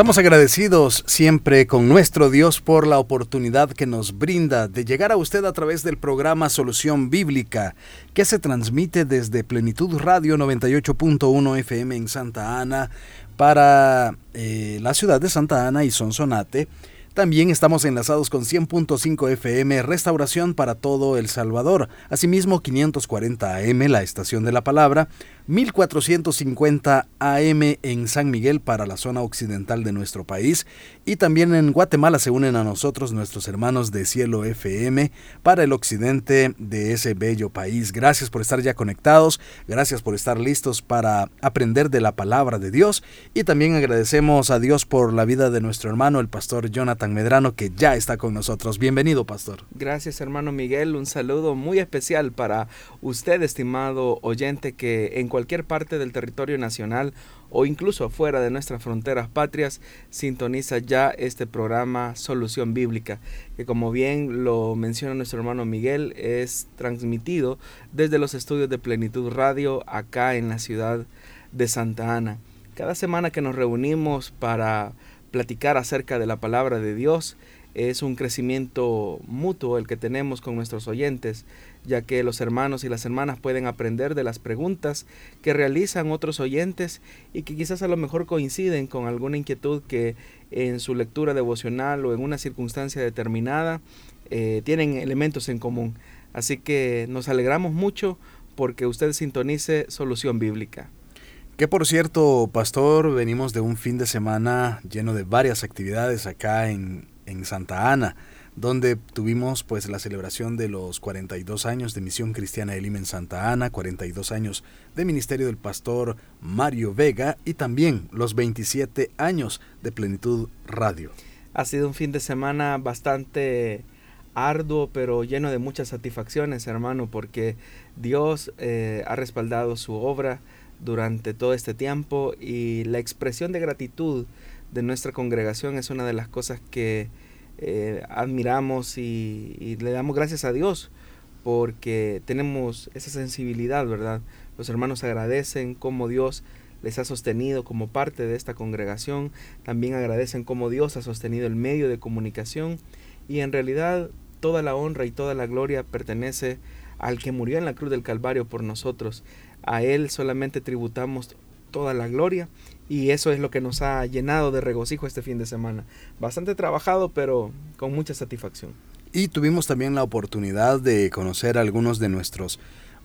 Estamos agradecidos siempre con nuestro Dios por la oportunidad que nos brinda de llegar a usted a través del programa Solución Bíblica, que se transmite desde Plenitud Radio 98.1 FM en Santa Ana para eh, la ciudad de Santa Ana y Sonsonate. También estamos enlazados con 100.5 FM Restauración para todo El Salvador, asimismo 540 AM La Estación de la Palabra 1450 AM en San Miguel para la zona occidental de nuestro país y también en Guatemala se unen a nosotros nuestros hermanos de Cielo FM para el occidente de ese bello país. Gracias por estar ya conectados, gracias por estar listos para aprender de la palabra de Dios y también agradecemos a Dios por la vida de nuestro hermano el pastor Jonathan Medrano que ya está con nosotros. Bienvenido, pastor. Gracias, hermano Miguel. Un saludo muy especial para usted, estimado oyente que en cualquier parte del territorio nacional o incluso afuera de nuestras fronteras patrias, sintoniza ya este programa Solución Bíblica, que como bien lo menciona nuestro hermano Miguel, es transmitido desde los estudios de Plenitud Radio acá en la ciudad de Santa Ana. Cada semana que nos reunimos para platicar acerca de la palabra de Dios, es un crecimiento mutuo el que tenemos con nuestros oyentes ya que los hermanos y las hermanas pueden aprender de las preguntas que realizan otros oyentes y que quizás a lo mejor coinciden con alguna inquietud que en su lectura devocional o en una circunstancia determinada eh, tienen elementos en común. Así que nos alegramos mucho porque usted sintonice Solución Bíblica. Que por cierto, pastor, venimos de un fin de semana lleno de varias actividades acá en, en Santa Ana donde tuvimos pues la celebración de los 42 años de Misión Cristiana Elim en Santa Ana, 42 años de ministerio del pastor Mario Vega y también los 27 años de Plenitud Radio. Ha sido un fin de semana bastante arduo, pero lleno de muchas satisfacciones, hermano, porque Dios eh, ha respaldado su obra durante todo este tiempo y la expresión de gratitud de nuestra congregación es una de las cosas que eh, admiramos y, le damos gracias a Dios porque tenemos esa sensibilidad, ¿verdad? Los hermanos agradecen cómo Dios les ha sostenido como parte de esta congregación, también agradecen cómo Dios ha sostenido el medio de comunicación y en realidad toda la honra y toda la gloria pertenece al que murió en la cruz del Calvario por nosotros. A Él solamente tributamos toda la gloria y eso es lo que nos ha llenado de regocijo este fin de semana. Bastante trabajado, pero con mucha satisfacción. Y tuvimos también la oportunidad de conocer a algunos de nuestros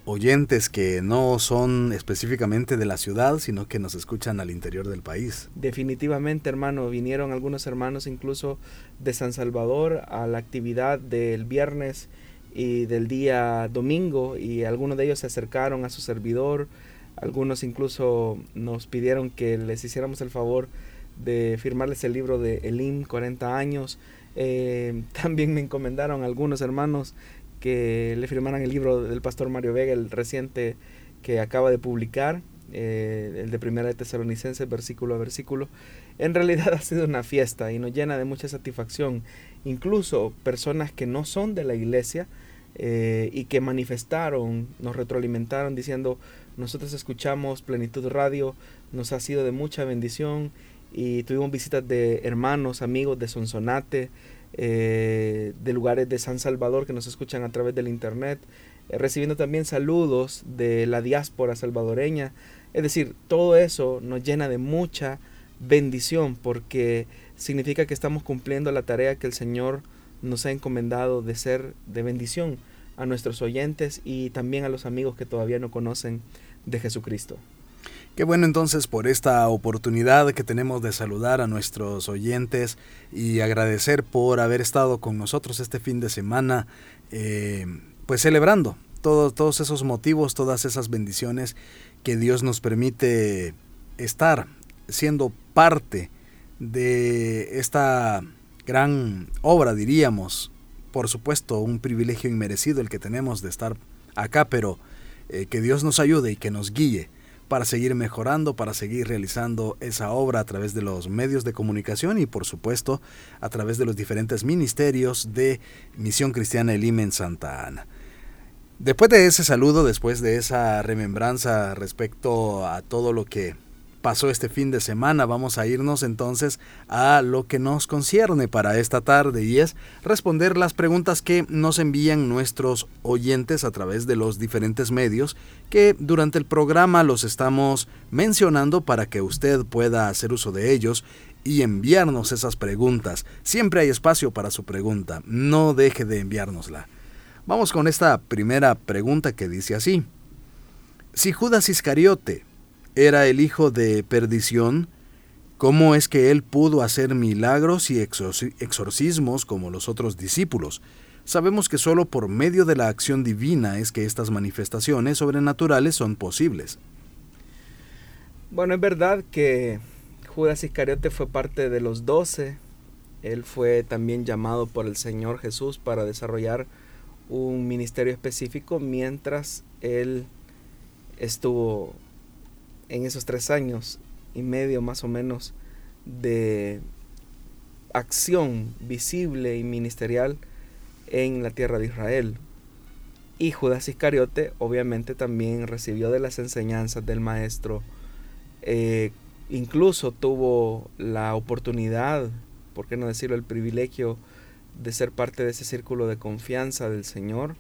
oyentes que no son específicamente de la ciudad, sino que nos escuchan al interior del país. Definitivamente, hermano, vinieron algunos hermanos incluso de San Salvador a la actividad del viernes y del día domingo y algunos de ellos se acercaron a su servidor algunos incluso nos pidieron que les hiciéramos el favor de firmarles el libro de Elim 40 años. Eh, también me encomendaron algunos hermanos que le firmaran el libro del pastor Mario Vega, el reciente que acaba de publicar, eh, el de Primera de Tesalonicenses, versículo a versículo. En realidad ha sido una fiesta y nos llena de mucha satisfacción. Incluso personas que no son de la iglesia eh, y que manifestaron, nos retroalimentaron diciendo, nosotros escuchamos Plenitud Radio, nos ha sido de mucha bendición y tuvimos visitas de hermanos, amigos de Sonsonate, eh, de lugares de San Salvador que nos escuchan a través del internet, eh, recibiendo también saludos de la diáspora salvadoreña. Es decir, todo eso nos llena de mucha bendición porque significa que estamos cumpliendo la tarea que el Señor nos ha encomendado de ser de bendición a nuestros oyentes y también a los amigos que todavía no conocen de Jesucristo. Qué bueno entonces por esta oportunidad que tenemos de saludar a nuestros oyentes y agradecer por haber estado con nosotros este fin de semana, eh, pues celebrando todos esos motivos, todas esas bendiciones que Dios nos permite estar siendo parte de esta gran obra, diríamos. Por supuesto, un privilegio inmerecido el que tenemos de estar acá, pero eh, que Dios nos ayude y que nos guíe para seguir mejorando, para seguir realizando esa obra a través de los medios de comunicación y por supuesto a través de los diferentes ministerios de Misión Cristiana Elim en Santa Ana. Después de ese saludo, después de esa remembranza respecto a todo lo que pasó este fin de semana. Vamos a irnos entonces a lo que nos concierne para esta tarde y es responder las preguntas que nos envían nuestros oyentes a través de los diferentes medios que durante el programa los estamos mencionando para que usted pueda hacer uso de ellos y enviarnos esas preguntas. Siempre hay espacio para su pregunta, no deje de enviárnosla. Vamos con esta primera pregunta que dice así. Si Judas Iscariote era el hijo de perdición, ¿cómo es que él pudo hacer milagros y exorcismos como los otros discípulos? Sabemos que solo por medio de la acción divina es que estas manifestaciones sobrenaturales son posibles. Bueno, es verdad que Judas Iscariote fue parte de los doce. Él fue también llamado por el Señor Jesús para desarrollar un ministerio específico mientras él estuvo en esos tres años y medio más o menos de acción visible y ministerial en la tierra de Israel. Y Judas Iscariote obviamente también recibió de las enseñanzas del maestro. Eh, incluso tuvo la oportunidad, por qué no decirlo, el privilegio de ser parte de ese círculo de confianza del Señor.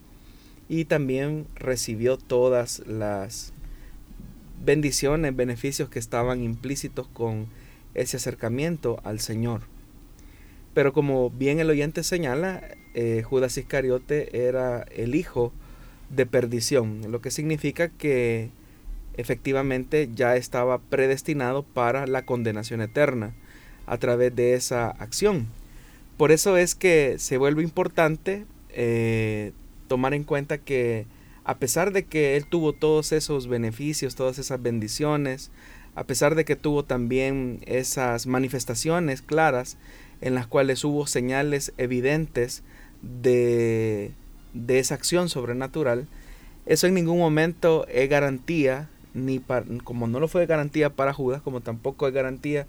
Y también recibió todas las bendiciones, beneficios que estaban implícitos con ese acercamiento al Señor. Pero como bien el oyente señala, eh, Judas Iscariote era el hijo de perdición, lo que significa que efectivamente ya estaba predestinado para la condenación eterna a través de esa acción. Por eso es que se vuelve importante eh, tomar en cuenta que a pesar de que él tuvo todos esos beneficios, todas esas bendiciones, a pesar de que tuvo también esas manifestaciones claras en las cuales hubo señales evidentes de, de esa acción sobrenatural, eso en ningún momento es garantía, ni como no lo fue garantía para Judas, como tampoco es garantía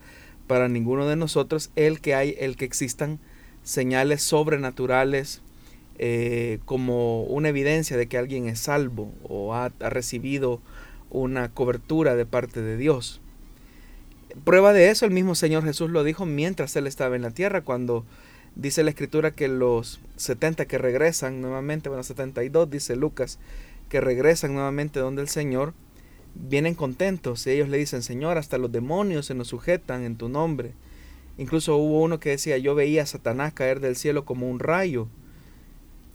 para ninguno de nosotros, el que hay, el que existan señales sobrenaturales eh, como una evidencia de que alguien es salvo o ha, recibido una cobertura de parte de Dios. Prueba de eso el mismo Señor Jesús lo dijo mientras Él estaba en la tierra, cuando dice la escritura que los 70 que regresan nuevamente, bueno, 72 dice Lucas, que regresan nuevamente donde el Señor, vienen contentos y ellos le dicen, Señor, hasta los demonios se nos sujetan en tu nombre. Incluso hubo uno que decía, yo veía a Satanás caer del cielo como un rayo.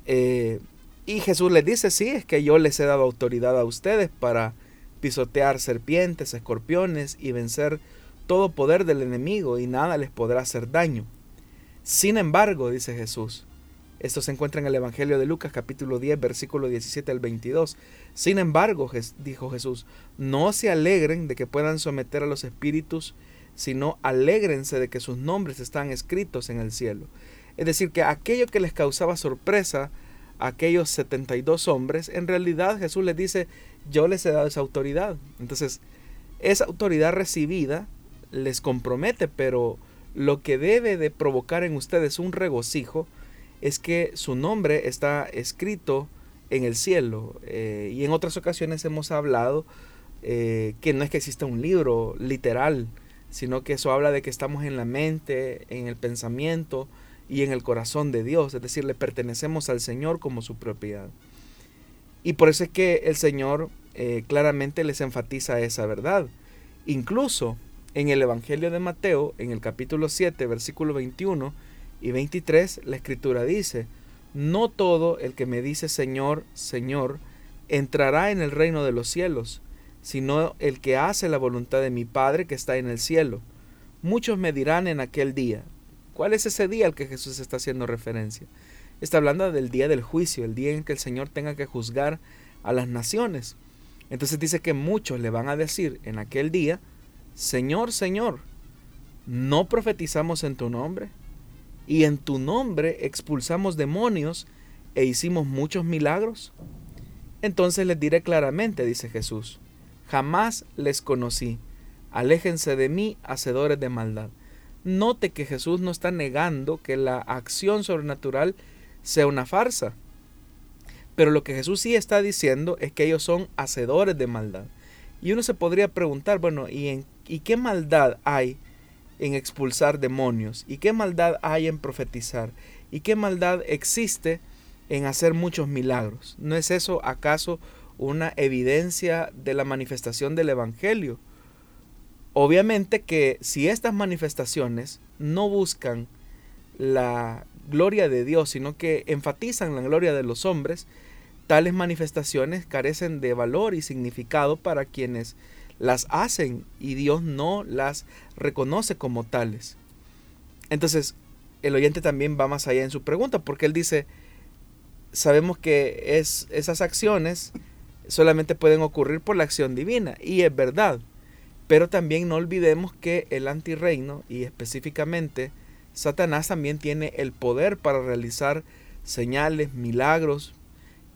Eh, y Jesús les dice, sí, es que yo les he dado autoridad a ustedes para pisotear serpientes, escorpiones y vencer todo poder del enemigo y nada les podrá hacer daño. Sin embargo, dice Jesús, esto se encuentra en el Evangelio de Lucas capítulo 10 versículo 17 al 22. Sin embargo, dijo Jesús, no se alegren de que puedan someter a los espíritus, sino alégrense de que sus nombres están escritos en el cielo. Es decir, que aquello que les causaba sorpresa a aquellos 72 hombres, en realidad Jesús les dice, yo les he dado esa autoridad. Entonces, esa autoridad recibida les compromete, pero lo que debe de provocar en ustedes un regocijo es que su nombre está escrito en el cielo. Eh, y en otras ocasiones hemos hablado eh, que no es que exista un libro literal, sino que eso habla de que estamos en la mente, en el pensamiento, y en el corazón de Dios, es decir, le pertenecemos al Señor como su propiedad. Y por eso es que el Señor eh, claramente les enfatiza esa verdad. Incluso en el Evangelio de Mateo, en el capítulo 7, versículo 21 y 23, la escritura dice, no todo el que me dice Señor, Señor, entrará en el reino de los cielos, sino el que hace la voluntad de mi Padre que está en el cielo. Muchos me dirán en aquel día, ¿Cuál es ese día al que Jesús está haciendo referencia? Está hablando del día del juicio, el día en que el Señor tenga que juzgar a las naciones. Entonces dice que muchos le van a decir en aquel día, Señor, Señor, ¿no profetizamos en tu nombre? Y en tu nombre expulsamos demonios e hicimos muchos milagros. Entonces les diré claramente, dice Jesús, jamás les conocí. Aléjense de mí, hacedores de maldad. Note que Jesús no está negando que la acción sobrenatural sea una farsa. Pero lo que Jesús sí está diciendo es que ellos son hacedores de maldad. Y uno se podría preguntar, bueno, ¿y, en, ¿y qué maldad hay en expulsar demonios? ¿Y qué maldad hay en profetizar? ¿Y qué maldad existe en hacer muchos milagros? ¿No es eso acaso una evidencia de la manifestación del Evangelio? Obviamente que si estas manifestaciones no buscan la gloria de Dios, sino que enfatizan la gloria de los hombres, tales manifestaciones carecen de valor y significado para quienes las hacen y Dios no las reconoce como tales. Entonces, el oyente también va más allá en su pregunta, porque él dice, sabemos que es, esas acciones solamente pueden ocurrir por la acción divina, y es verdad, pero también no olvidemos que el antirreino, y específicamente Satanás también tiene el poder para realizar señales, milagros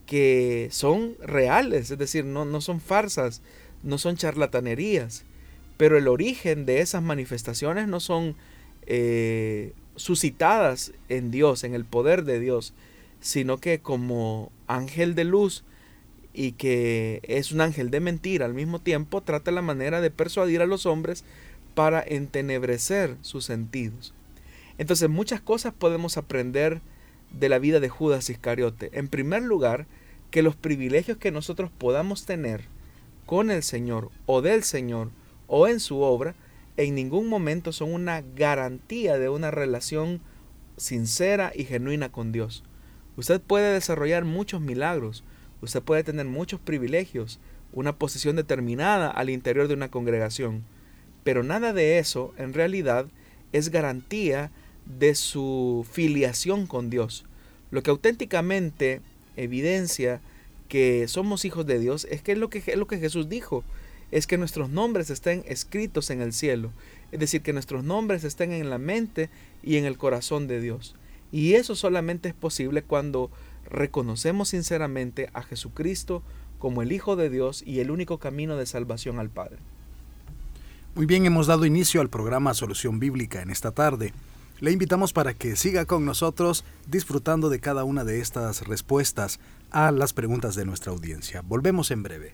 que son reales, es decir, no, no son farsas, no son charlatanerías, pero el origen de esas manifestaciones no son eh, suscitadas en Dios, en el poder de Dios, sino que como ángel de luz y que es un ángel de mentira al mismo tiempo, trata la manera de persuadir a los hombres para entenebrecer sus sentidos. Entonces muchas cosas podemos aprender de la vida de Judas Iscariote. En primer lugar, que los privilegios que nosotros podamos tener con el Señor o del Señor o en su obra, en ningún momento son una garantía de una relación sincera y genuina con Dios. Usted puede desarrollar muchos milagros, usted puede tener muchos privilegios, una posición determinada al interior de una congregación, pero nada de eso en realidad es garantía de su filiación con Dios. Lo que auténticamente evidencia que somos hijos de Dios es que es lo que, es lo que Jesús dijo, es que nuestros nombres estén escritos en el cielo, es decir, que nuestros nombres estén en la mente y en el corazón de Dios. Y eso solamente es posible cuando reconocemos sinceramente a Jesucristo como el Hijo de Dios y el único camino de salvación al Padre. Muy bien, hemos dado inicio al programa Solución Bíblica en esta tarde. Le invitamos para que siga con nosotros disfrutando de cada una de estas respuestas a las preguntas de nuestra audiencia. Volvemos en breve.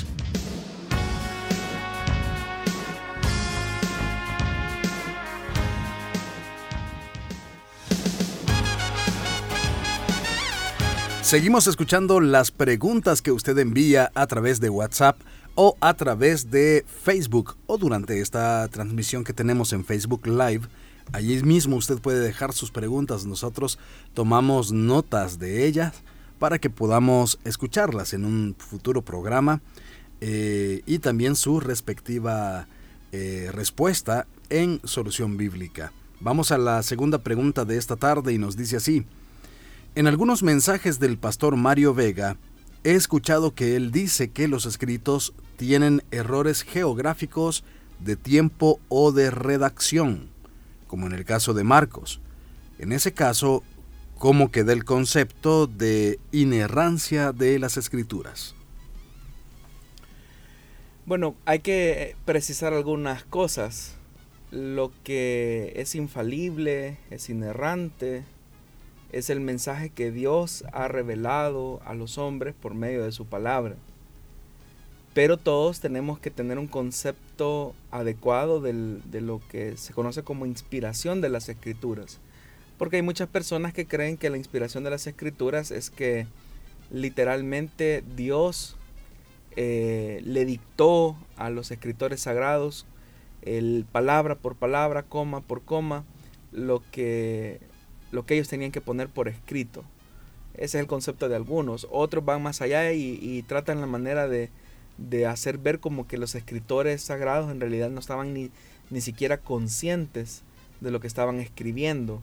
Seguimos escuchando las preguntas que usted envía a través de WhatsApp o a través de Facebook o durante esta transmisión que tenemos en Facebook Live. Allí mismo usted puede dejar sus preguntas. Nosotros tomamos notas de ellas para que podamos escucharlas en un futuro programa eh, y también su respectiva eh, respuesta en Solución Bíblica. Vamos a la segunda pregunta de esta tarde y nos dice así. En algunos mensajes del pastor Mario Vega, he escuchado que él dice que los escritos tienen errores geográficos de tiempo o de redacción, como en el caso de Marcos. En ese caso, ¿cómo queda el concepto de inerrancia de las escrituras? Bueno, hay que precisar algunas cosas. Lo que es infalible, es inerrante, es el mensaje que Dios ha revelado a los hombres por medio de su palabra. Pero todos tenemos que tener un concepto adecuado de lo que se conoce como inspiración de las escrituras. Porque hay muchas personas que creen que la inspiración de las escrituras es que literalmente Dios eh, le dictó a los escritores sagrados el palabra por palabra, coma por coma, lo que lo que ellos tenían que poner por escrito. Ese es el concepto de algunos. Otros van más allá y, tratan la manera de, hacer ver como que los escritores sagrados en realidad no estaban ni, ni siquiera conscientes de lo que estaban escribiendo.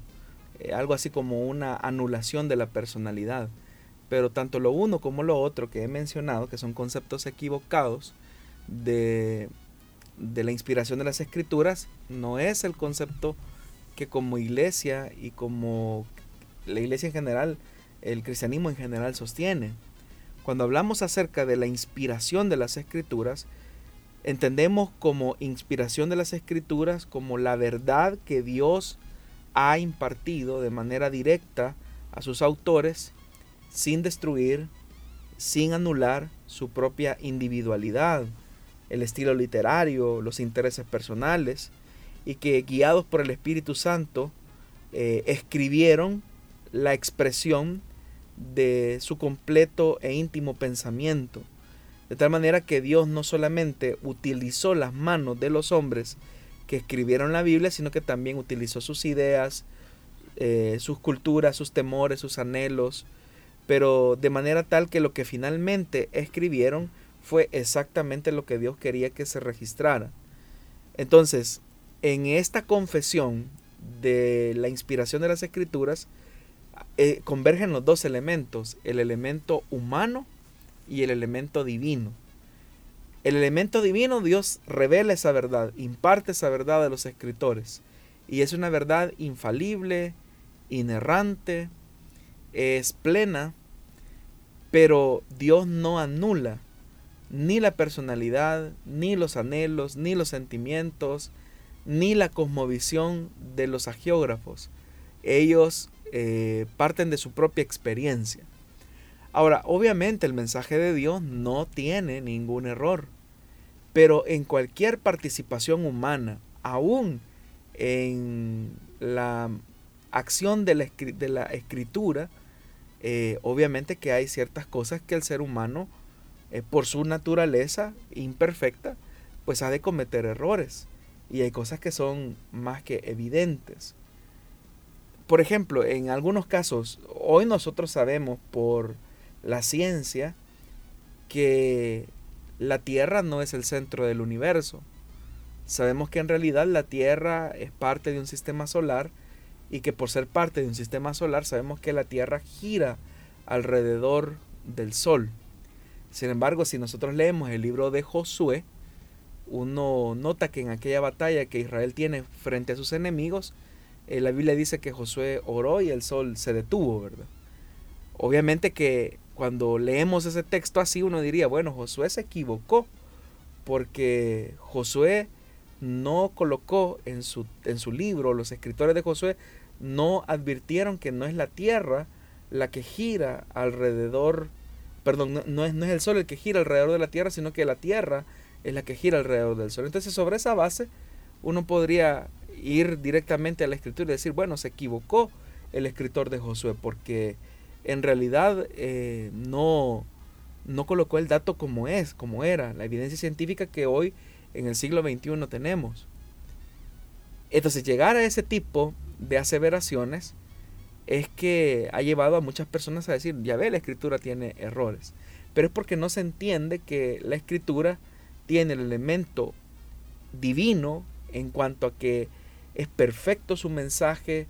Eh, algo así como una anulación de la personalidad. Pero tanto lo uno como lo otro que he mencionado, que son conceptos equivocados de, de la inspiración de las escrituras, no es el concepto que como iglesia y como la iglesia en general, el cristianismo en general sostiene. Cuando hablamos acerca de la inspiración de las escrituras, entendemos como inspiración de las escrituras como la verdad que Dios ha impartido de manera directa a sus autores sin destruir, sin anular su propia individualidad, el estilo literario, los intereses personales, y que guiados por el Espíritu Santo eh, escribieron la expresión de su completo e íntimo pensamiento. De tal manera que Dios no solamente utilizó las manos de los hombres que escribieron la Biblia, sino que también utilizó sus ideas, eh, sus culturas, sus temores, sus anhelos, pero de manera tal que lo que finalmente escribieron fue exactamente lo que Dios quería que se registrara. Entonces, en esta confesión de la inspiración de las escrituras eh, convergen los dos elementos, el elemento humano y el elemento divino. El elemento divino, Dios revela esa verdad, imparte esa verdad a los escritores. Y es una verdad infalible, inerrante, es plena, pero Dios no anula ni la personalidad, ni los anhelos, ni los sentimientos, ni la cosmovisión de los agiógrafos. Ellos eh, parten de su propia experiencia. Ahora, obviamente el mensaje de Dios no tiene ningún error, pero en cualquier participación humana, aún en la acción de la, escritura, eh, obviamente que hay ciertas cosas que el ser humano, eh, por su naturaleza imperfecta, pues ha de cometer errores y hay cosas que son más que evidentes. Por ejemplo, en algunos casos, hoy nosotros sabemos por la ciencia que la Tierra no es el centro del universo. Sabemos que en realidad la Tierra es parte de un sistema solar y que por ser parte de un sistema solar sabemos que la Tierra gira alrededor del Sol. Sin embargo, si nosotros leemos el libro de Josué, uno nota que en aquella batalla que Israel tiene frente a sus enemigos, eh, la Biblia dice que Josué oró y el sol se detuvo, ¿verdad? Obviamente que cuando leemos ese texto así uno diría, bueno, Josué se equivocó porque Josué no colocó en su, en su libro, los escritores de Josué no advirtieron que no es la tierra la que gira alrededor, perdón, no, es, no es el sol el que gira alrededor de la tierra, sino que la tierra es la que gira alrededor del sol. Entonces sobre esa base uno podría ir directamente a la escritura y decir, bueno, se equivocó el escritor de Josué porque en realidad eh, no, no colocó el dato como es, como era, la evidencia científica que hoy en el siglo XXI tenemos. Entonces llegar a ese tipo de aseveraciones es que ha llevado a muchas personas a decir, ya ve, la escritura tiene errores. Pero es porque no se entiende que la escritura tiene el elemento divino en cuanto a que es perfecto su mensaje,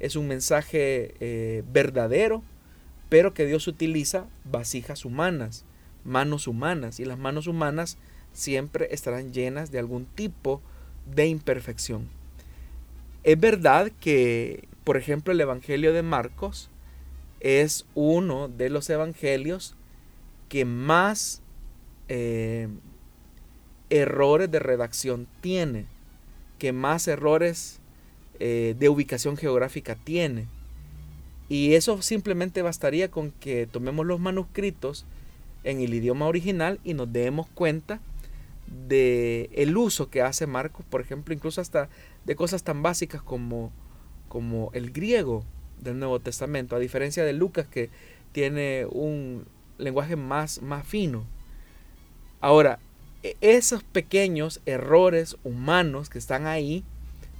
es un mensaje eh, verdadero, pero que Dios utiliza vasijas humanas, manos humanas, y las manos humanas siempre estarán llenas de algún tipo de imperfección. Es verdad que, por ejemplo, el Evangelio de Marcos es uno de los evangelios que más eh, errores de redacción tiene, que más errores eh, de ubicación geográfica tiene. Y eso simplemente bastaría con que tomemos los manuscritos en el idioma original y nos demos cuenta de el uso que hace Marcos, por ejemplo, incluso hasta de cosas tan básicas como, como el griego del Nuevo Testamento, a diferencia de Lucas que tiene un lenguaje más, más fino. Ahora, esos pequeños errores humanos que están ahí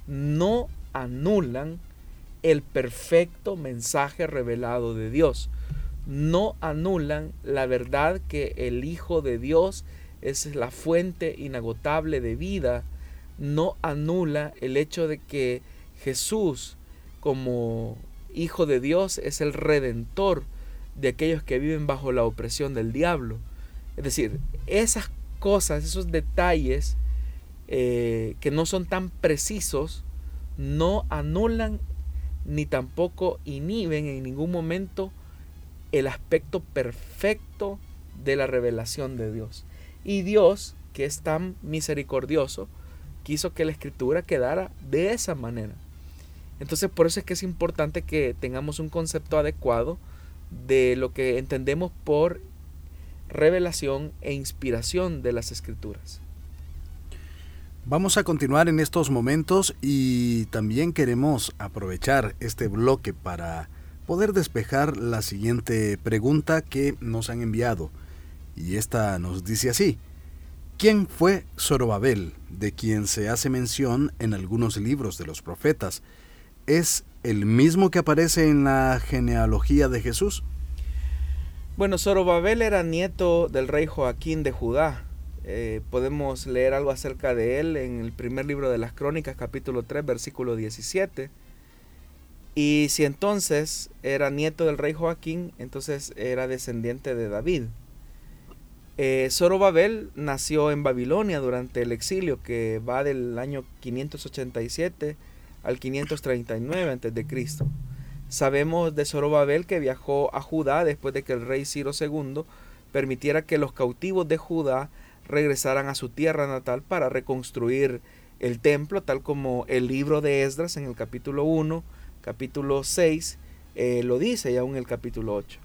no anulan el perfecto mensaje revelado de Dios. No anulan la verdad que el Hijo de Dios es la fuente inagotable de vida, no anula el hecho de que Jesús como Hijo de Dios es el redentor de aquellos que viven bajo la opresión del diablo. Es decir, esas cosas, esos detalles eh, que no son tan precisos, no anulan ni tampoco inhiben en ningún momento el aspecto perfecto de la revelación de Dios. Y Dios, que es tan misericordioso, quiso que la escritura quedara de esa manera. Entonces por eso es que es importante que tengamos un concepto adecuado de lo que entendemos por revelación e inspiración de las escrituras. Vamos a continuar en estos momentos y también queremos aprovechar este bloque para poder despejar la siguiente pregunta que nos han enviado. Y esta nos dice así. ¿Quién fue Zorobabel, de quien se hace mención en algunos libros de los profetas? ¿Es el mismo que aparece en la genealogía de Jesús? Bueno, Zorobabel era nieto del rey Joaquín de Judá. Eh, podemos leer algo acerca de él en el primer libro de las Crónicas, capítulo 3, versículo 17. Y si entonces era nieto del rey Joaquín, entonces era descendiente de David. Eh, Zorobabel nació en Babilonia durante el exilio que va del año 587 al 539 a.C. Sabemos de Zorobabel que viajó a Judá después de que el rey Ciro II permitiera que los cautivos de Judá regresaran a su tierra natal para reconstruir el templo, tal como el libro de Esdras en el capítulo 1, capítulo 6, eh, lo dice y aún el capítulo 8.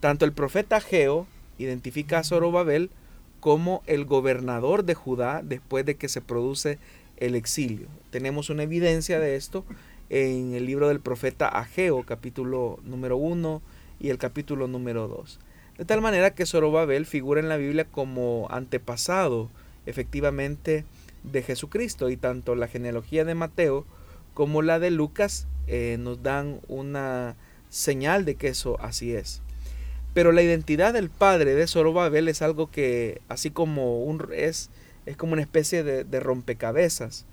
Tanto el profeta Geo identifica a Zorobabel como el gobernador de Judá después de que se produce el exilio. Tenemos una evidencia de esto en el libro del profeta Ageo, capítulo número 1 y el capítulo número 2. De tal manera que Zorobabel figura en la Biblia como antepasado efectivamente de Jesucristo y tanto la genealogía de Mateo como la de Lucas eh, nos dan una señal de que eso así es. Pero la identidad del padre de Zorobabel es algo que, así como un, es, es como una especie de, rompecabezas,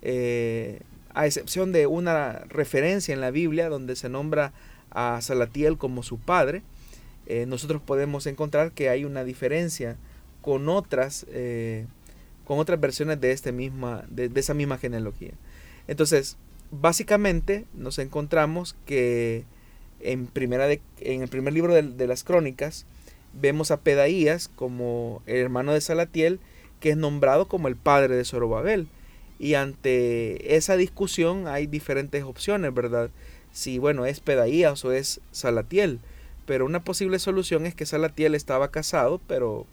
eh, a excepción de una referencia en la Biblia donde se nombra a Salatiel como su padre, eh, nosotros podemos encontrar que hay una diferencia con otras, eh, con otras versiones de, este misma, de esa misma genealogía. Entonces, básicamente nos encontramos que En, primera en el primer libro de, las crónicas vemos a Pedaías como el hermano de Salatiel, que es nombrado como el padre de Zorobabel. Y ante esa discusión hay diferentes opciones, ¿verdad? Si, bueno, es Pedaías o es Salatiel. Pero una posible solución es que Salatiel estaba casado, pero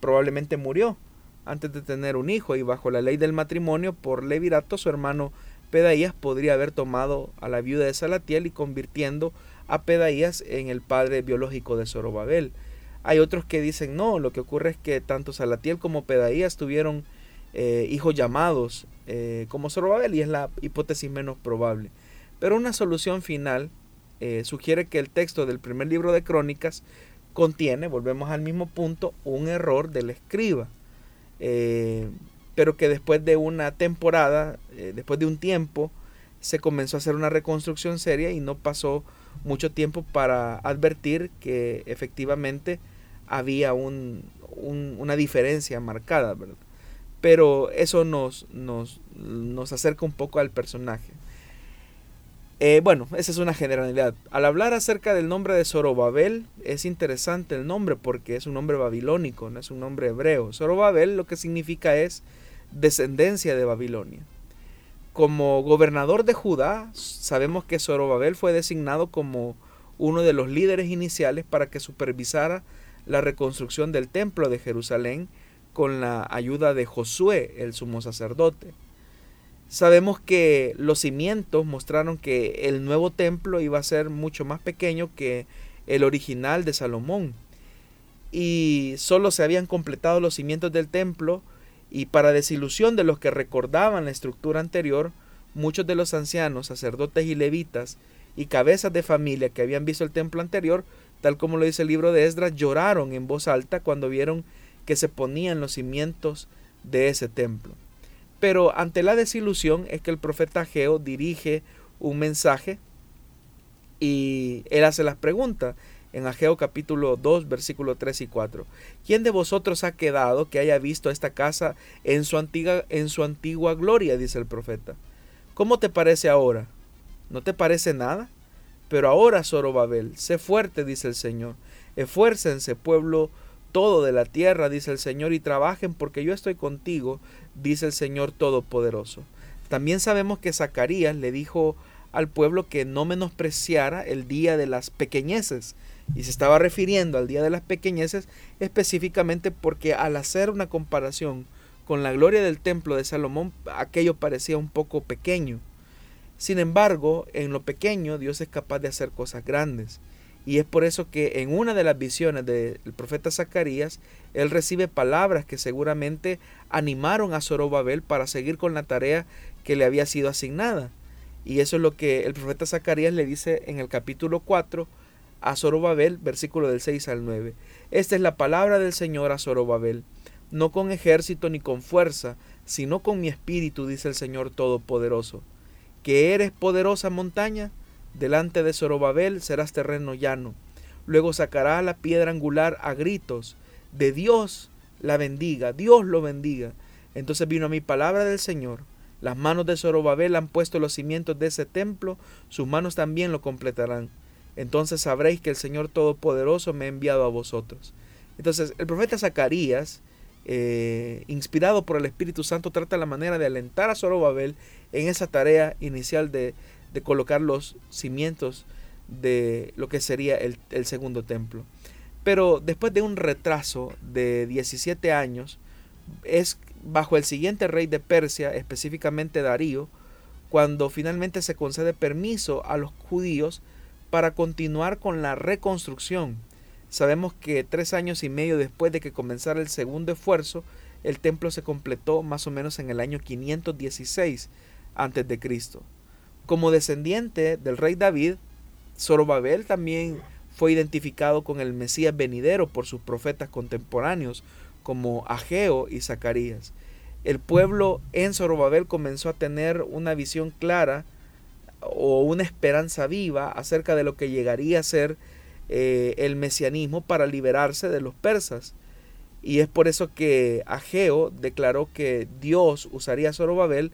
probablemente murió antes de tener un hijo y bajo la ley del matrimonio por levirato su hermano Pedaías podría haber tomado a la viuda de Salatiel y convirtiendo a Pedaías en el padre biológico de Zorobabel. Hay otros que dicen no, lo que ocurre es que tanto Salatiel como Pedaías tuvieron eh, hijos llamados eh, como Zorobabel y es la hipótesis menos probable. Pero una solución final eh, sugiere que el texto del primer libro de Crónicas contiene, volvemos al mismo punto, un error del escriba. Pero que después de una temporada, después de un tiempo, se comenzó a hacer una reconstrucción seria y no pasó mucho tiempo para advertir que efectivamente había un, una diferencia marcada, Pero eso nos, nos, nos acerca un poco al personaje. Eh, bueno, esa es una generalidad. Al hablar acerca del nombre de Zorobabel, es interesante el nombre porque es un nombre babilónico, no es un nombre hebreo. Zorobabel lo que significa es descendencia de Babilonia. Como gobernador de Judá, sabemos que Zorobabel fue designado como uno de los líderes iniciales para que supervisara la reconstrucción del templo de Jerusalén con la ayuda de Josué, el sumo sacerdote. Sabemos que los cimientos mostraron que el nuevo templo iba a ser mucho más pequeño que el original de Salomón. Y solo se habían completado los cimientos del templo y para desilusión de los que recordaban la estructura anterior, muchos de los ancianos, sacerdotes y levitas y cabezas de familia que habían visto el templo anterior, tal como lo dice el libro de Esdras, lloraron en voz alta cuando vieron que se ponían los cimientos de ese templo. Pero ante la desilusión es que el profeta Ageo dirige un mensaje y él hace las preguntas en Ageo capítulo 2 versículo 3 y 4. ¿Quién de vosotros ha quedado que haya visto esta casa en su antigua, en su antigua gloria? dice el profeta. ¿Cómo te parece ahora? ¿No te parece nada? Pero ahora, Zorobabel, sé fuerte, dice el Señor. Esfuércense, pueblo todo de la tierra, dice el Señor, y trabajen porque yo estoy contigo, dice el Señor Todopoderoso. También sabemos que Zacarías le dijo al pueblo que no menospreciara el día de las pequeñeces, y se estaba refiriendo al día de las pequeñeces específicamente porque al hacer una comparación con la gloria del templo de Salomón, aquello parecía un poco pequeño. Sin embargo, en lo pequeño Dios es capaz de hacer cosas grandes. Y es por eso que en una de las visiones del profeta Zacarías, él recibe palabras que seguramente animaron a Zorobabel para seguir con la tarea que le había sido asignada. Y eso es lo que el profeta Zacarías le dice en el capítulo 4 a Zorobabel, versículo del 6 al 9. Esta es la palabra del Señor a Zorobabel, no con ejército ni con fuerza, sino con mi espíritu, dice el Señor Todopoderoso. ¿Que eres poderosa montaña? Delante de Zorobabel serás terreno llano. Luego sacará la piedra angular a gritos. De Dios la bendiga, Dios lo bendiga. Entonces vino a mi palabra del Señor. Las manos de Zorobabel han puesto los cimientos de ese templo, sus manos también lo completarán. Entonces sabréis que el Señor Todopoderoso me ha enviado a vosotros. Entonces el profeta Zacarías, eh, inspirado por el Espíritu Santo, trata la manera de alentar a Zorobabel en esa tarea inicial de, de colocar los cimientos de lo que sería el, segundo templo. Pero después de un retraso de 17 años, es bajo el siguiente rey de Persia, específicamente Darío, cuando finalmente se concede permiso a los judíos para continuar con la reconstrucción. Sabemos que tres años y medio después de que comenzara el segundo esfuerzo, el templo se completó más o menos en el año 516 a.C. Como descendiente del rey David, Zorobabel también fue identificado con el Mesías venidero por sus profetas contemporáneos como Ageo y Zacarías. El pueblo en Zorobabel comenzó a tener una visión clara o una esperanza viva acerca de lo que llegaría a ser eh, el mesianismo para liberarse de los persas. Y es por eso que Ageo declaró que Dios usaría a Zorobabel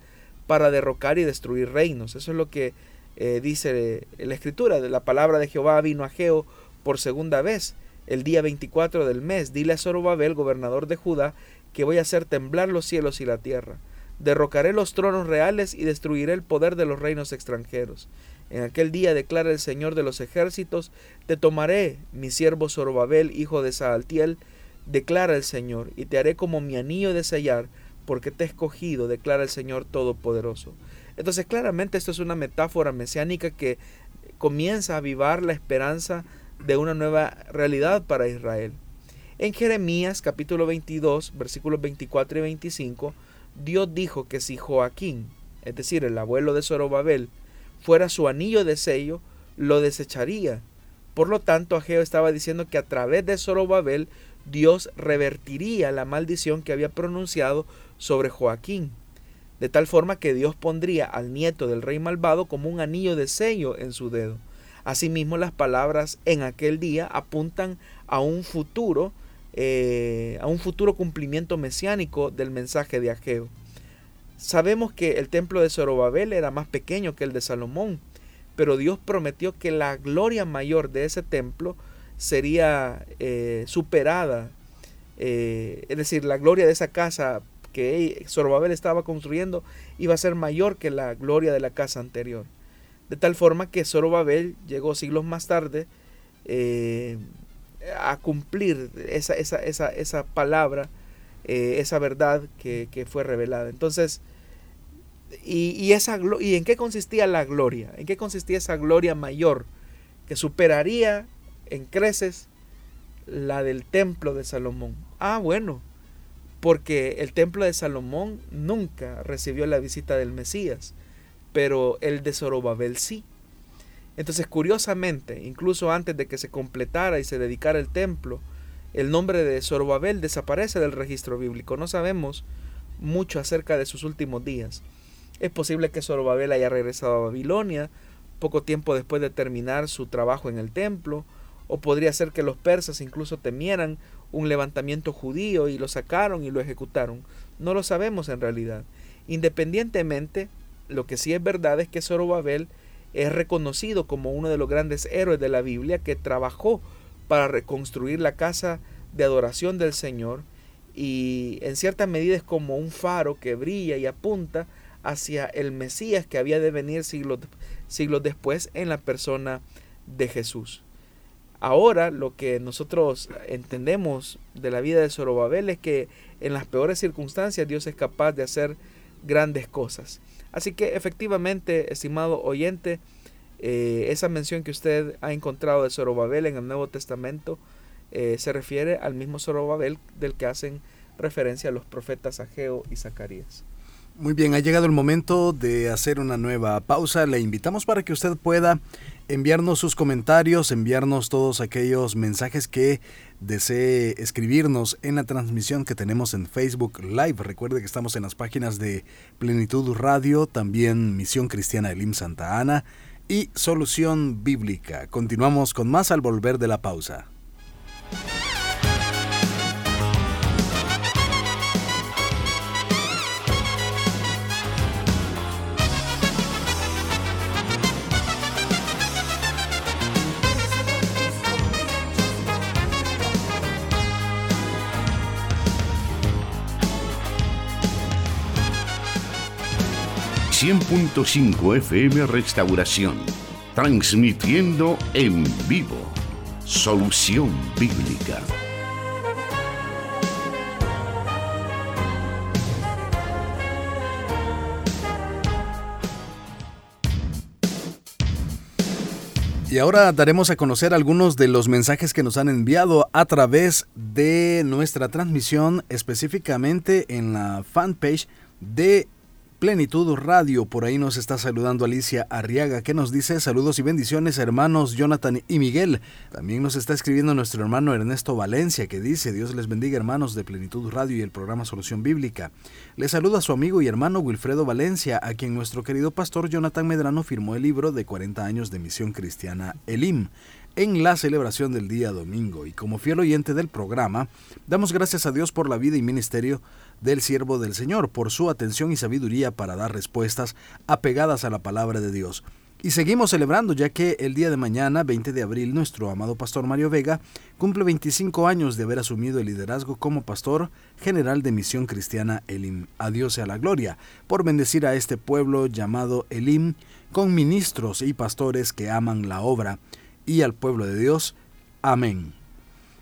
para derrocar y destruir reinos. Eso es lo que eh, dice la escritura, la palabra de Jehová vino a Geo por segunda vez el día 24 del mes. Dile a Zorobabel, gobernador de Judá, que voy a hacer temblar los cielos y la tierra. Derrocaré los tronos reales y destruiré el poder de los reinos extranjeros. En aquel día declara el Señor de los ejércitos, te tomaré, mi siervo Zorobabel, hijo de Saaltiel, declara el Señor, y te haré como mi anillo de sellar, porque te he escogido, declara el Señor Todopoderoso. Entonces claramente esto es una metáfora mesiánica que comienza a avivar la esperanza de una nueva realidad para Israel. En Jeremías capítulo 22, versículos 24 y 25, Dios dijo que si Joaquín, es decir, el abuelo de Zorobabel, fuera su anillo de sello, lo desecharía. Por lo tanto, Ageo estaba diciendo que a través de Zorobabel Dios revertiría la maldición que había pronunciado sobre Joaquín, de tal forma que Dios pondría al nieto del rey malvado como un anillo de sello en su dedo. Asimismo, las palabras en aquel día apuntan a un futuro, eh, a un futuro cumplimiento mesiánico del mensaje de Ageo. Sabemos que el templo de Zorobabel era más pequeño que el de Salomón, pero Dios prometió que la gloria mayor de ese templo sería eh, superada, eh, es decir, la gloria de esa casa que Zorobabel estaba construyendo iba a ser mayor que la gloria de la casa anterior. De tal forma que Zorobabel llegó siglos más tarde eh, a cumplir esa, esa, esa, esa palabra, esa verdad que, que, fue revelada. Entonces, y, y, esa, ¿y en qué consistía la gloria? ¿En qué consistía esa gloria mayor que superaría en creces la del templo de Salomón. Ah, bueno, porque el templo de Salomón nunca recibió la visita del Mesías, pero el de Zorobabel sí. Entonces, curiosamente, incluso antes de que se completara y se dedicara el templo, el nombre de Zorobabel desaparece del registro bíblico. No sabemos mucho acerca de sus últimos días. Es posible que Zorobabel haya regresado a Babilonia poco tiempo después de terminar su trabajo en el templo, o podría ser que los persas incluso temieran un levantamiento judío y lo sacaron y lo ejecutaron. No lo sabemos en realidad. Independientemente, lo que sí es verdad es que Zorobabel es reconocido como uno de los grandes héroes de la Biblia que trabajó para reconstruir la casa de adoración del Señor y en cierta medida es como un faro que brilla y apunta hacia el Mesías que había de venir siglos, siglos después en la persona de Jesús. Ahora lo que nosotros entendemos de la vida de Zorobabel es que en las peores circunstancias Dios es capaz de hacer grandes cosas. Así que efectivamente, estimado oyente, eh, esa mención que usted ha encontrado de Zorobabel en el Nuevo Testamento eh, se refiere al mismo Zorobabel del que hacen referencia los profetas Ageo y Zacarías. Muy bien, ha llegado el momento de hacer una nueva pausa. Le invitamos para que usted pueda enviarnos sus comentarios, enviarnos todos aquellos mensajes que desee escribirnos en la transmisión que tenemos en Facebook Live. Recuerde que estamos en las páginas de Plenitud Radio, también Misión Cristiana Elim Santa Ana y Solución Bíblica. Continuamos con más al volver de la pausa. 100.5 FM Restauración, transmitiendo en vivo Solución Bíblica. Y ahora daremos a conocer algunos de los mensajes que nos han enviado a través de nuestra transmisión, específicamente en la fanpage de Plenitud Radio. Por ahí nos está saludando Alicia Arriaga, que nos dice saludos y bendiciones hermanos Jonathan y Miguel. También nos está escribiendo nuestro hermano Ernesto Valencia, que dice Dios les bendiga hermanos de Plenitud Radio y el programa Solución Bíblica. Le saluda a su amigo y hermano Wilfredo Valencia, a quien nuestro querido pastor Jonathan Medrano firmó el libro de 40 años de misión cristiana Elim en la celebración del día domingo. Y como fiel oyente del programa, damos gracias a Dios por la vida y ministerio del siervo del Señor, por su atención y sabiduría para dar respuestas apegadas a la palabra de Dios. Y seguimos celebrando ya que el día de mañana, 20 de abril, nuestro amado pastor Mario Vega cumple 25 años de haber asumido el liderazgo como pastor general de Misión Cristiana Elim. Adiós sea la gloria por bendecir a este pueblo llamado Elim con ministros y pastores que aman la obra y al pueblo de Dios. Amén.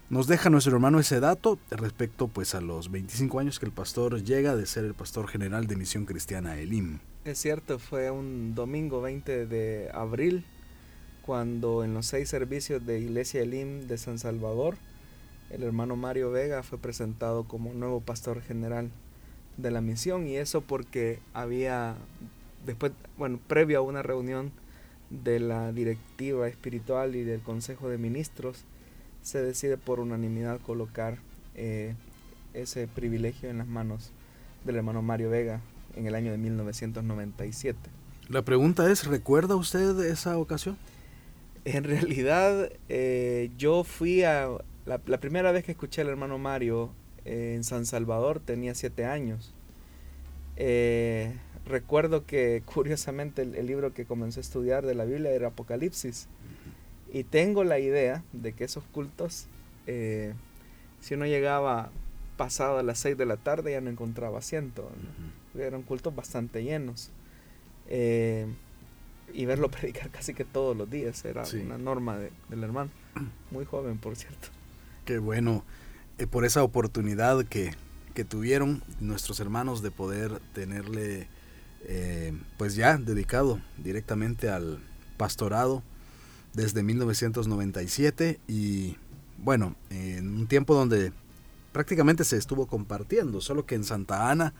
Nos deja nuestro hermano ese dato respecto pues a los 25 años que el pastor llega de ser el pastor general de Misión Cristiana Elim. Es cierto, fue un domingo 20 de abril cuando en los seis servicios de Iglesia Elim de San Salvador, el hermano Mario Vega fue presentado como nuevo pastor general de la misión y eso porque había después, bueno, previo a una reunión de la directiva espiritual y del Consejo de Ministros, se decide por unanimidad colocar eh, ese privilegio en las manos del hermano Mario Vega, en el año de 1997. La pregunta es, ¿recuerda usted esa ocasión? En realidad, eh, yo fui a... La, primera vez que escuché al hermano Mario eh, en San Salvador tenía siete años. Eh, recuerdo que curiosamente el, libro que comencé a estudiar de la Biblia era Apocalipsis. Y tengo la idea de que esos cultos, si uno llegaba pasado a las seis de la tarde ya no encontraba asiento eran cultos bastante llenos. Eh, y verlo predicar casi que todos los días era una norma del hermano. Muy joven, por cierto. Qué bueno, eh, por esa oportunidad que, que, tuvieron nuestros hermanos de poder tenerle, eh, pues ya dedicado directamente al pastorado desde 1997 y bueno, en un tiempo donde prácticamente se estuvo compartiendo, solo que en Santa Ana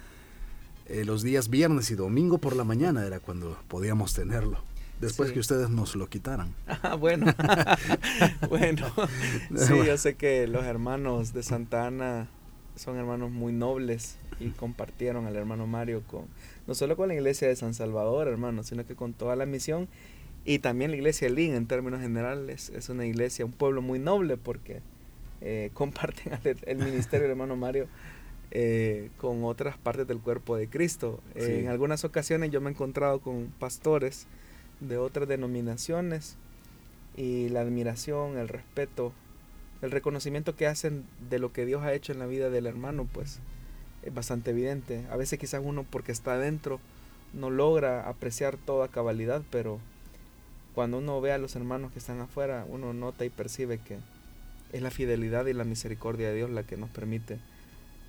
eh, los días viernes y domingo por la mañana era cuando podíamos tenerlo. Después que ustedes nos lo quitaran. Ah, bueno. bueno. Sí, yo sé que los hermanos de Santa Ana son hermanos muy nobles y compartieron al hermano Mario con no solo con la iglesia de San Salvador, hermano, sino que con toda la misión y también la iglesia de Lin en términos generales. Es una iglesia, un pueblo muy noble porque eh, comparten el ministerio del hermano Mario eh, con otras partes del cuerpo de Cristo. en algunas ocasiones yo me he encontrado con pastores de otras denominaciones y la admiración, el respeto, el reconocimiento que hacen de lo que Dios ha hecho en la vida del hermano, pues es bastante evidente. A veces quizás uno porque está adentro no logra apreciar toda cabalidad, pero cuando uno ve a los hermanos que están afuera, uno nota y percibe que es la fidelidad y la misericordia de Dios la que nos permite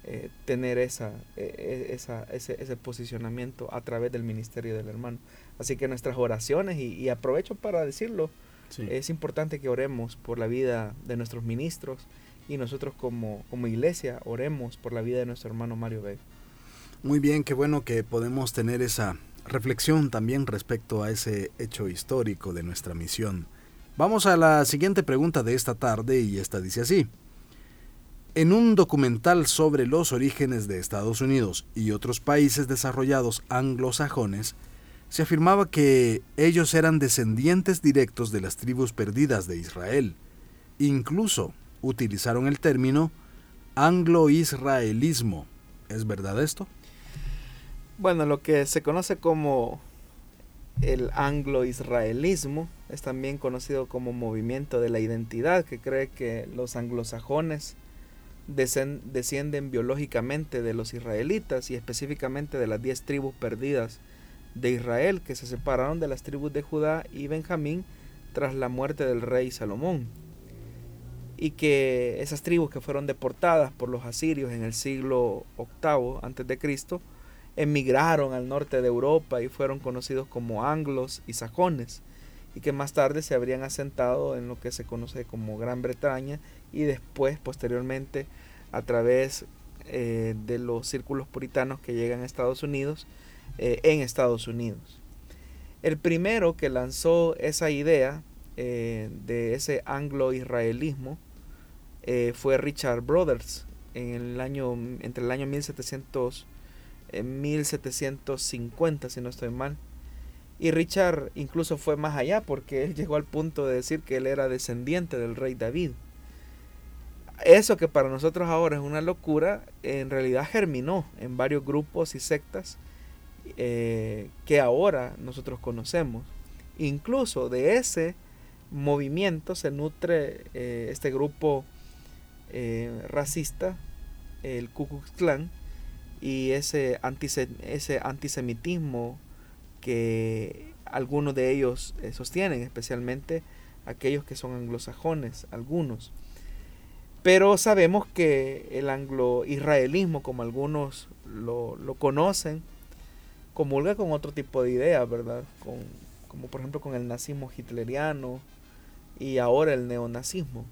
eh, tener esa, eh, eh, esa ese, posicionamiento a través del ministerio del hermano. Así que nuestras oraciones, y, aprovecho para decirlo, es importante que oremos por la vida de nuestros ministros y nosotros como, como iglesia oremos por la vida de nuestro hermano Mario Vega. Muy bien, qué bueno que podemos tener esa reflexión también respecto a ese hecho histórico de nuestra misión. Vamos a la siguiente pregunta de esta tarde y esta dice así. En un documental sobre los orígenes de Estados Unidos y otros países desarrollados anglosajones, se afirmaba que ellos eran descendientes directos de las tribus perdidas de Israel. Incluso utilizaron el término anglo-israelismo. ¿Es verdad esto? Bueno, lo que se conoce como el anglo-israelismo es también conocido como movimiento de la identidad, que cree que los anglosajones descienden biológicamente de los israelitas y específicamente de las diez tribus perdidas de Israel que se separaron de las tribus de Judá y Benjamín tras la muerte del rey Salomón. Y que esas tribus que fueron deportadas por los asirios en el siglo VIII antes de Cristo emigraron al norte de Europa y fueron conocidos como anglos y sajones y que más tarde se habrían asentado en lo que se conoce como Gran Bretaña y después, posteriormente, a través eh, de los círculos puritanos que llegan a Estados Unidos, eh, en Estados Unidos. El primero que lanzó esa idea eh, de ese anglo-israelismo fue Richard Brothers en el año, entre el año 1700 1750, si no estoy mal. Y Richard incluso fue más allá porque él llegó al punto de decir que él era descendiente del rey David eso que para nosotros ahora es una locura, en realidad germinó en varios grupos y sectas eh, que ahora nosotros conocemos. Incluso de ese movimiento se nutre eh, este grupo eh, racista, el Ku Klux Klan, y ese, ese antisemitismo que algunos de ellos eh, sostienen, especialmente aquellos que son anglosajones, algunos. Pero sabemos que el anglo-israelismo, como algunos lo, lo, conocen, comulga con otro tipo de ideas, ¿verdad? Con, como por ejemplo con el nazismo hitleriano y ahora el neonazismo.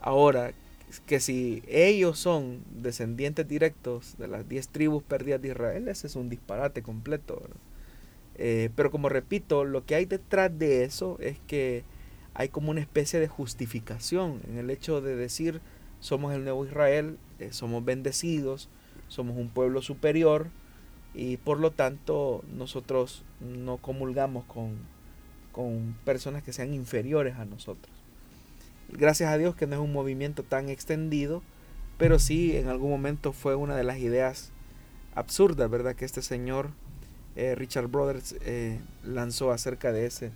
Ahora, que si ellos son descendientes directos de las diez tribus perdidas de Israel, ese es un disparate completo. Eh, pero como repito, lo que hay detrás de eso es que hay como una especie de justificación en el hecho de decir somos el nuevo Israel, eh, somos bendecidos, somos un pueblo superior y por lo tanto nosotros no comulgamos con, con personas que sean inferiores a nosotros. Gracias a Dios que no es un movimiento tan extendido, pero sí en algún momento fue una de las ideas absurdas, ¿verdad? Que este señor eh, Richard Brothers eh, lanzó acerca de ese,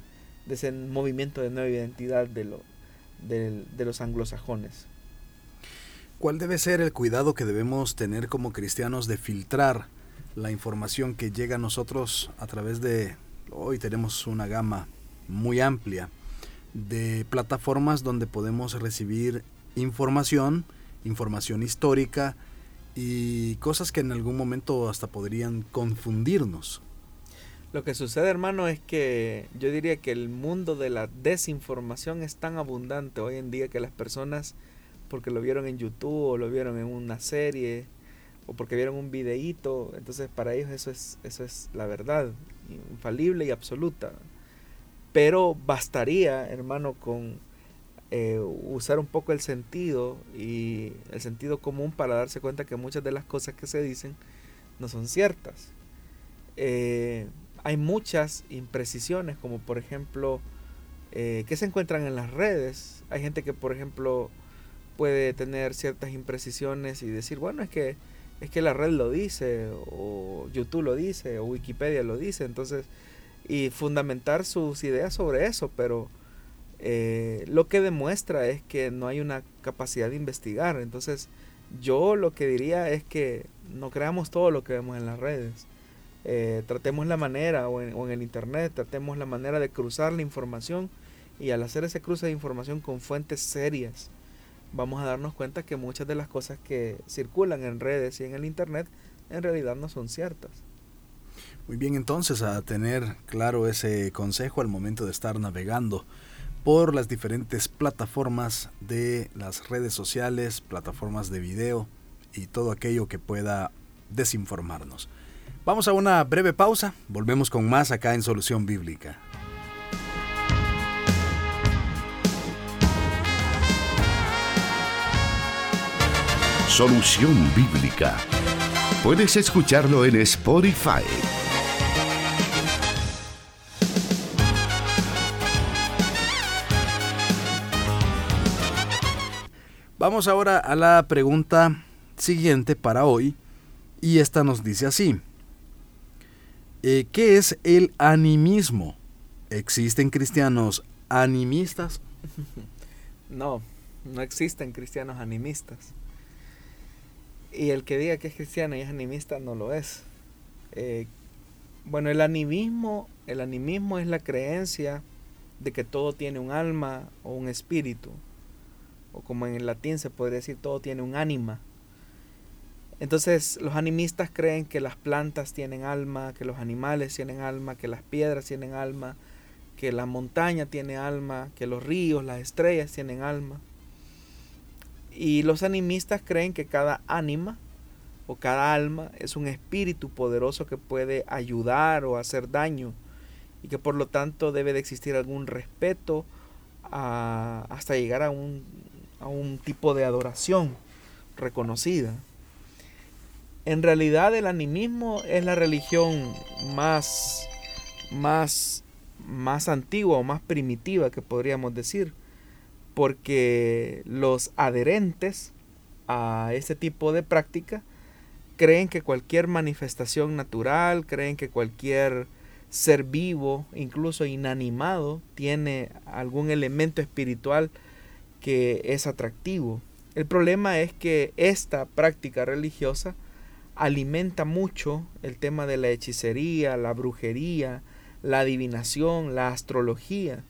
de ese movimiento de nueva identidad de, lo, de, los anglosajones. ¿Cuál debe ser el cuidado que debemos tener como cristianos de filtrar la información que llega a nosotros a través de, hoy tenemos una gama muy amplia de plataformas donde podemos recibir información, información histórica y cosas que en algún momento hasta podrían confundirnos. Lo que sucede, hermano, es que yo diría que el mundo de la desinformación es tan abundante hoy en día que las personas, porque lo vieron en YouTube o lo vieron en una serie o porque vieron un videíto, entonces para ellos eso es, eso es la verdad, infalible y absoluta. Pero bastaría, hermano, con eh, usar un poco el sentido y el sentido común para darse cuenta que muchas de las cosas que se dicen no son ciertas. Eh, hay muchas imprecisiones, como por ejemplo, eh, que se encuentran en las redes. Hay gente que, por ejemplo, puede tener ciertas imprecisiones y decir, bueno, es que, es que la red lo dice, o YouTube lo dice, o Wikipedia lo dice, entonces, y fundamentar sus ideas sobre eso, pero eh, lo que demuestra es que no hay una capacidad de investigar. Entonces, yo lo que diría es que no creamos todo lo que vemos en las redes. Eh, tratemos la manera, o en, el internet, tratemos la manera de cruzar la información y al hacer ese cruce de información con fuentes serias, vamos a darnos cuenta que muchas de las cosas que circulan en redes y en el internet en realidad no son ciertas. Muy bien, entonces a tener claro ese consejo al momento de estar navegando por las diferentes plataformas de las redes sociales, plataformas de video y todo aquello que pueda desinformarnos. Vamos a una breve pausa, volvemos con más acá en Solución Bíblica. Solución Bíblica. Puedes escucharlo en Spotify. Vamos ahora a la pregunta siguiente para hoy y esta nos dice así. Eh, ¿Qué es el animismo? ¿Existen cristianos animistas? No, no existen cristianos animistas. Y el que diga que es cristiano y es animista no lo es. Eh, bueno, el animismo, el animismo es la creencia de que todo tiene un alma o un espíritu. O como en el latín se podría decir, todo tiene un ánima. Entonces los animistas creen que las plantas tienen alma, que los animales tienen alma, que las piedras tienen alma, que la montaña tiene alma, que los ríos, las estrellas tienen alma. Y los animistas creen que cada ánima o cada alma es un espíritu poderoso que puede ayudar o hacer daño y que por lo tanto debe de existir algún respeto hasta llegar a un, a un tipo de adoración reconocida. En realidad el animismo es la religión más, más, más antigua o más primitiva que podríamos decir, porque los adherentes a este tipo de práctica creen que cualquier manifestación natural, creen que cualquier ser vivo, incluso inanimado, tiene algún elemento espiritual que es atractivo. El problema es que esta práctica religiosa alimenta mucho el tema de la hechicería, la brujería, la adivinación, la astrología.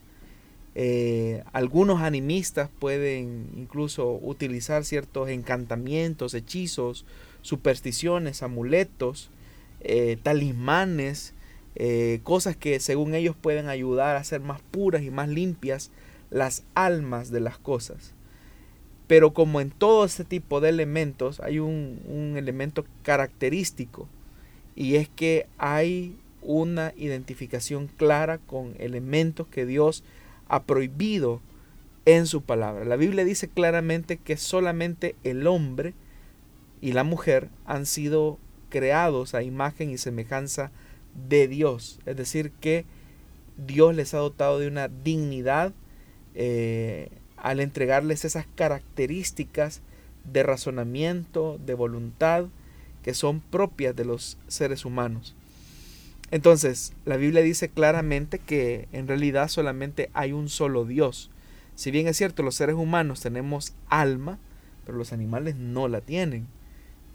Eh, algunos animistas pueden incluso utilizar ciertos encantamientos, hechizos, supersticiones, amuletos, eh, talismanes, eh, cosas que según ellos pueden ayudar a ser más puras y más limpias las almas de las cosas. Pero como en todo este tipo de elementos hay un, elemento característico y es que hay una identificación clara con elementos que Dios ha prohibido en su palabra. La Biblia dice claramente que solamente el hombre y la mujer han sido creados a imagen y semejanza de Dios. Es decir, que Dios les ha dotado de una dignidad eh, al entregarles esas características de razonamiento, de voluntad, que son propias de los seres humanos. Entonces, la Biblia dice claramente que en realidad solamente hay un solo Dios. Si bien es cierto, los seres humanos tenemos alma, pero los animales no la tienen.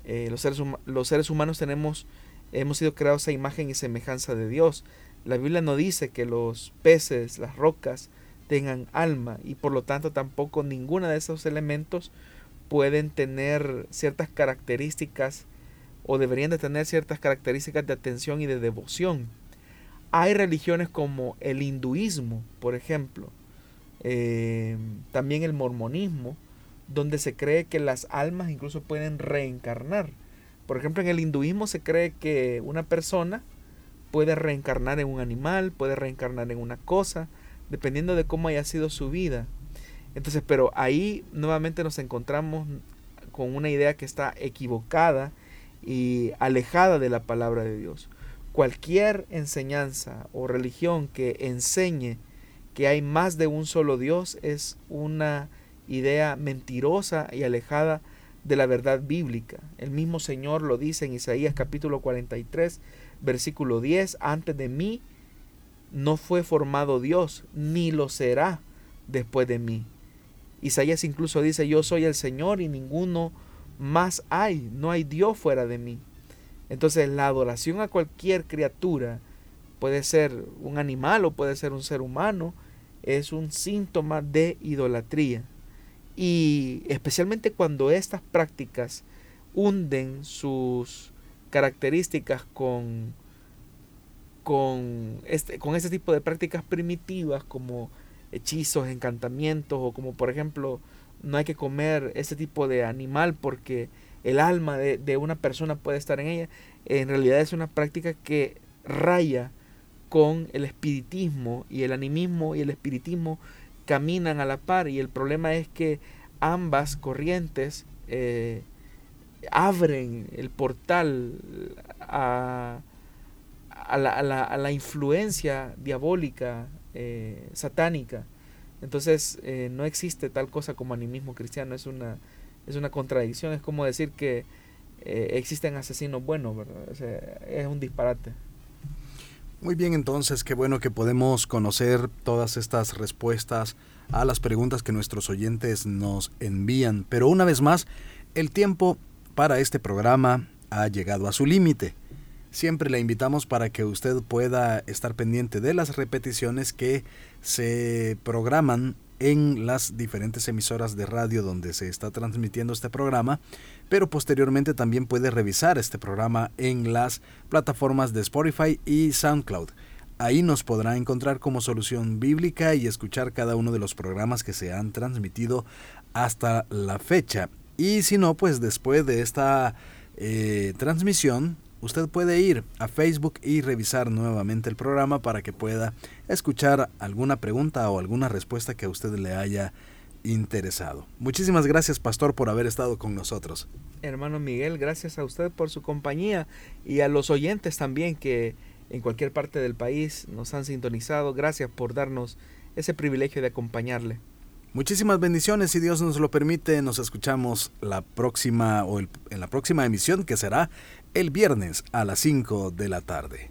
Eh, los, seres los seres humanos tenemos, hemos sido creados a imagen y semejanza de Dios. La Biblia no dice que los peces, las rocas, tengan alma y por lo tanto tampoco ninguna de esos elementos pueden tener ciertas características o deberían de tener ciertas características de atención y de devoción. Hay religiones como el hinduismo, por ejemplo, eh, también el mormonismo, donde se cree que las almas incluso pueden reencarnar. Por ejemplo, en el hinduismo se cree que una persona puede reencarnar en un animal, puede reencarnar en una cosa, dependiendo de cómo haya sido su vida. Entonces, pero ahí nuevamente nos encontramos con una idea que está equivocada y alejada de la palabra de Dios. Cualquier enseñanza o religión que enseñe que hay más de un solo Dios es una idea mentirosa y alejada de la verdad bíblica. El mismo Señor lo dice en Isaías capítulo 43, versículo 10, antes de mí no fue formado Dios, ni lo será después de mí. Isaías incluso dice, yo soy el Señor y ninguno más hay, no hay Dios fuera de mí. Entonces la adoración a cualquier criatura, puede ser un animal o puede ser un ser humano, es un síntoma de idolatría. Y especialmente cuando estas prácticas hunden sus características con con este, con este tipo de prácticas primitivas como hechizos, encantamientos o como por ejemplo no hay que comer ese tipo de animal porque el alma de, de una persona puede estar en ella, en realidad es una práctica que raya con el espiritismo y el animismo y el espiritismo caminan a la par y el problema es que ambas corrientes eh, abren el portal a, a la, a la, influencia diabólica, eh, satánica. Entonces eh, no existe tal cosa como animismo cristiano, es una, es una contradicción, es como decir que eh, existen asesinos buenos, es un disparate. Muy bien, entonces, qué bueno que podemos conocer todas estas respuestas a las preguntas que nuestros oyentes nos envían. Pero una vez más, el tiempo para este programa ha llegado a su límite. Siempre le invitamos para que usted pueda estar pendiente de las repeticiones que se programan en las diferentes emisoras de radio donde se está transmitiendo este programa, pero posteriormente también puede revisar este programa en las plataformas de Spotify y SoundCloud. Ahí nos podrá encontrar como solución bíblica y escuchar cada uno de los programas que se han transmitido hasta la fecha. Y si no, pues después de esta eh, transmisión usted puede ir a Facebook y revisar nuevamente el programa para que pueda escuchar alguna pregunta o alguna respuesta que a usted le haya interesado. Muchísimas gracias, pastor, por haber estado con nosotros. Hermano Miguel, gracias a usted por su compañía y a los oyentes también que en cualquier parte del país nos han sintonizado. Gracias por darnos ese privilegio de acompañarle. Muchísimas bendiciones, si Dios nos lo permite, nos escuchamos la próxima o en la próxima emisión que será el viernes a las 5 de la tarde.